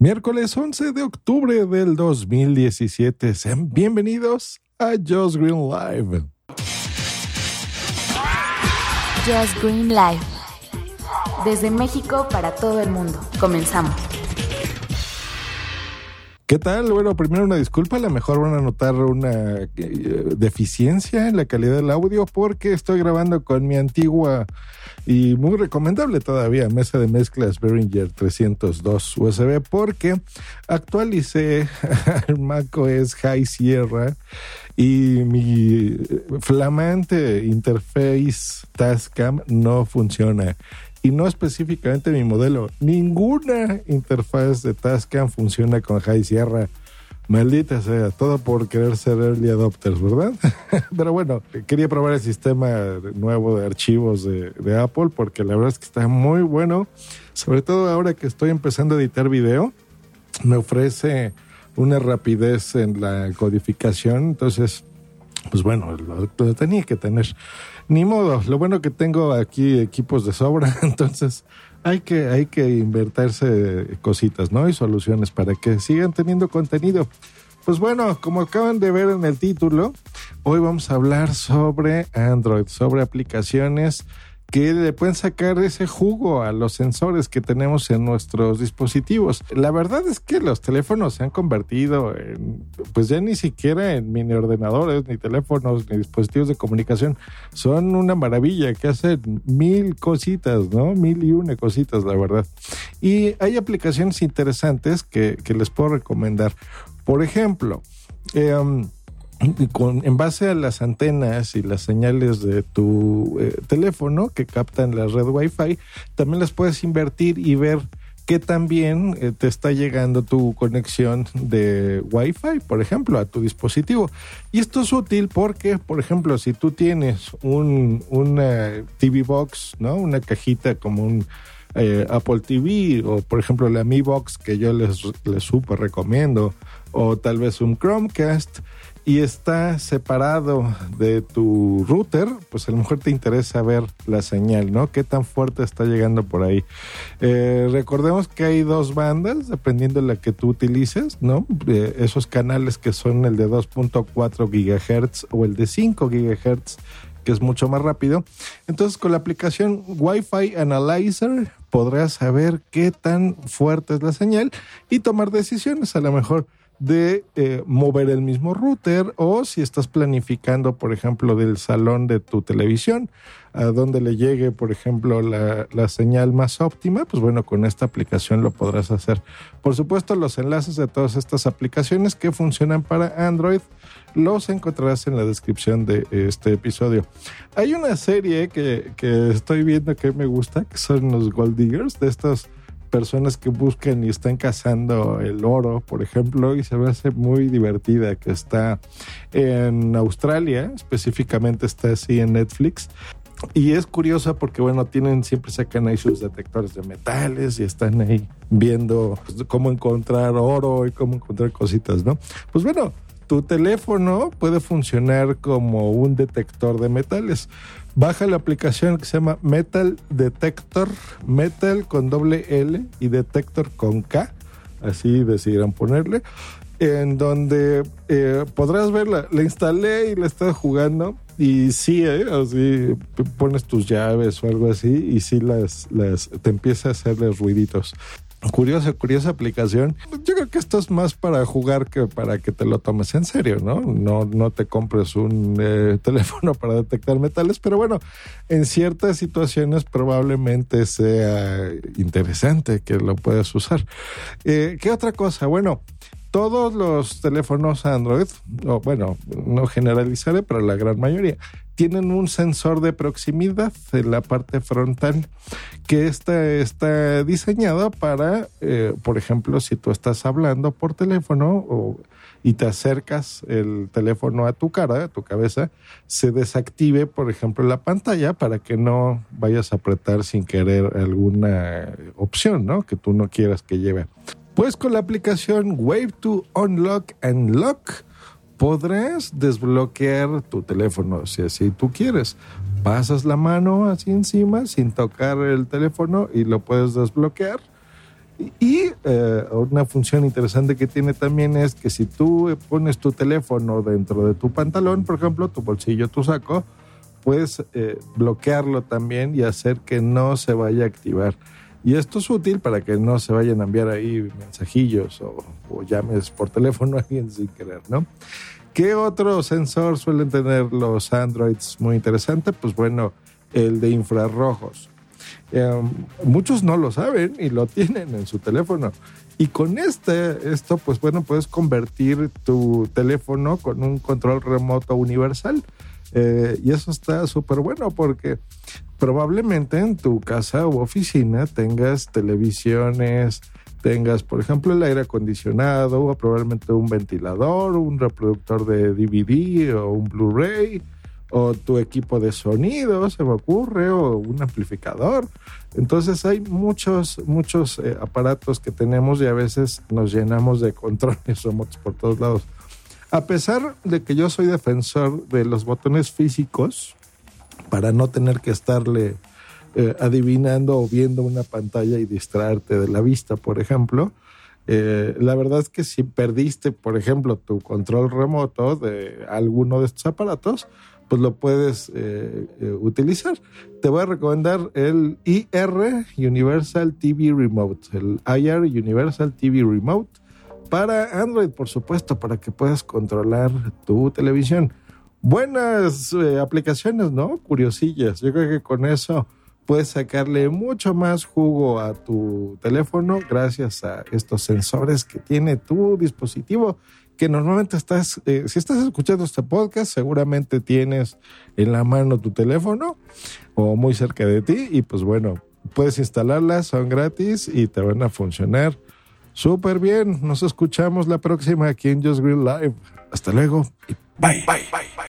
Miércoles 11 de octubre del 2017. Sean bienvenidos a Just Green Live. Just Green Live. Desde México para todo el mundo. Comenzamos. ¿Qué tal? Bueno, primero una disculpa, a lo mejor van a notar una eh, deficiencia en la calidad del audio porque estoy grabando con mi antigua y muy recomendable todavía mesa de mezclas Behringer 302 USB porque actualicé el macOS High Sierra y mi flamante interface Tascam no funciona y no específicamente mi modelo. Ninguna interfaz de Tascam funciona con High Sierra. Maldita sea, todo por querer ser early adopters, ¿verdad? Pero bueno, quería probar el sistema nuevo de archivos de, de, Apple porque la verdad es que está muy bueno. Sobre todo ahora que estoy empezando a editar video, me ofrece una rapidez en la codificación. Entonces, pues bueno, lo, tenía que tener ni modo, lo bueno que tengo aquí equipos de sobra, entonces hay que, hay que invertirse cositas, ¿no? Y soluciones para que sigan teniendo contenido. Pues bueno, como acaban de ver en el título, hoy vamos a hablar sobre Android, sobre aplicaciones que le pueden sacar ese jugo a los sensores que tenemos en nuestros dispositivos. La verdad es que los teléfonos se han convertido en, pues ya ni siquiera en mini ordenadores, ni teléfonos, ni dispositivos de comunicación. Son una maravilla que hacen mil cositas, ¿no? Mil y una cositas, la verdad. Y hay aplicaciones interesantes que, que les puedo recomendar. Por ejemplo, eh, con, en base a las antenas y las señales de tu eh, teléfono que captan la red Wi-Fi, también las puedes invertir y ver que también eh, te está llegando tu conexión de Wi-Fi, por ejemplo, a tu dispositivo. Y esto es útil porque, por ejemplo, si tú tienes un, una TV Box, ¿no? Una cajita como un eh, Apple TV o, por ejemplo, la Mi Box que yo les, les super recomiendo o tal vez un Chromecast y está separado de tu router, pues a lo mejor te interesa ver la señal, ¿no? ¿Qué tan fuerte está llegando por ahí? Eh, recordemos que hay dos bandas, dependiendo de la que tú utilices, ¿no? Eh, esos canales que son el de 2.4 gigahertz o el de 5 gigahertz que es mucho más rápido. Entonces, con la aplicación Wi-Fi Analyzer podrás saber qué tan fuerte es la señal y tomar decisiones. A lo mejor de eh, mover el mismo router o si estás planificando, por ejemplo, del salón de tu televisión, a donde le llegue, por ejemplo, la, la, señal más óptima, pues bueno, con esta aplicación lo podrás hacer. Por supuesto, los enlaces de todas estas aplicaciones que funcionan para Android los encontrarás en la descripción de este episodio. Hay una serie que, que estoy viendo que me gusta, que son los Gold Diggers, de estos personas que buscan y están cazando el oro, por ejemplo, y se me hace muy divertida, que está en Australia, específicamente está así en Netflix. Y es curiosa porque, bueno, tienen, siempre sacan ahí sus detectores de metales y están ahí viendo cómo encontrar oro y cómo encontrar cositas, ¿no? Pues bueno, tu teléfono puede funcionar como un detector de metales baja la aplicación que se llama Metal Detector, Metal con doble L y Detector con K, así decidieron ponerle, en donde eh, podrás verla. La instalé y la estaba jugando y sí, eh, así pones tus llaves o algo así y sí las, las te empieza a hacerles ruiditos. Curiosa, curiosa aplicación. Creo que esto es más para jugar que para que te lo tomes en serio, ¿no? No, no te compres un eh, teléfono para detectar metales, pero bueno, en ciertas situaciones probablemente sea interesante que lo puedas usar. Eh, ¿Qué otra cosa? Bueno, todos los teléfonos Android, o bueno, no generalizaré, pero la gran mayoría, tienen un sensor de proximidad en la parte frontal que está, está diseñado para, eh, por ejemplo, si tú estás hablando por teléfono y te acercas el teléfono a tu cara, a tu cabeza, se desactive, por ejemplo, la pantalla para que no vayas a apretar sin querer alguna opción, ¿no? Que tú no quieras que lleve. Pues con la aplicación Wave to Unlock and Lock podrás desbloquear tu teléfono si así tú quieres. Pasas la mano así encima sin tocar el teléfono y lo puedes desbloquear. Y eh, una función interesante que tiene también es que si tú pones tu teléfono dentro de tu pantalón, por ejemplo, tu bolsillo, tu saco, puedes eh, bloquearlo también y hacer que no se vaya a activar. Y esto es útil para que no se vayan a enviar ahí mensajillos o, llames por teléfono a alguien sin querer, ¿no? ¿Qué otro sensor suelen tener los Androids muy interesante? Pues bueno, el de infrarrojos. Eh, muchos no lo saben y lo tienen en su teléfono. Y con este, esto, pues bueno, puedes convertir tu teléfono con un control remoto universal. Eh, y eso está súper bueno porque probablemente en tu casa u oficina tengas televisiones, tengas, por ejemplo, el aire acondicionado, o probablemente un ventilador, un reproductor de DVD o un Blu-ray o tu equipo de sonido, se me ocurre, o un amplificador. Entonces hay muchos, muchos eh, aparatos que tenemos y a veces nos llenamos de controles remotos por todos lados. A pesar de que yo soy defensor de los botones físicos, para no tener que estarle eh, adivinando o viendo una pantalla y distraerte de la vista, por ejemplo, eh, la verdad es que si perdiste, por ejemplo, tu control remoto de alguno de estos aparatos, pues lo puedes eh, utilizar. Te voy a recomendar el IR Universal TV Remote, el IR Universal TV Remote para Android, por supuesto, para que puedas controlar tu televisión. Buenas eh, aplicaciones, ¿no? Curiosillas. Yo creo que con eso puedes sacarle mucho más jugo a tu teléfono gracias a estos sensores que tiene tu dispositivo que normalmente estás, eh, si estás escuchando este podcast, seguramente tienes en la mano tu teléfono o muy cerca de ti y pues bueno, puedes instalarlas, son gratis y te van a funcionar súper bien. Nos escuchamos la próxima aquí en Just Green Live. Hasta luego bye. bye, bye, bye.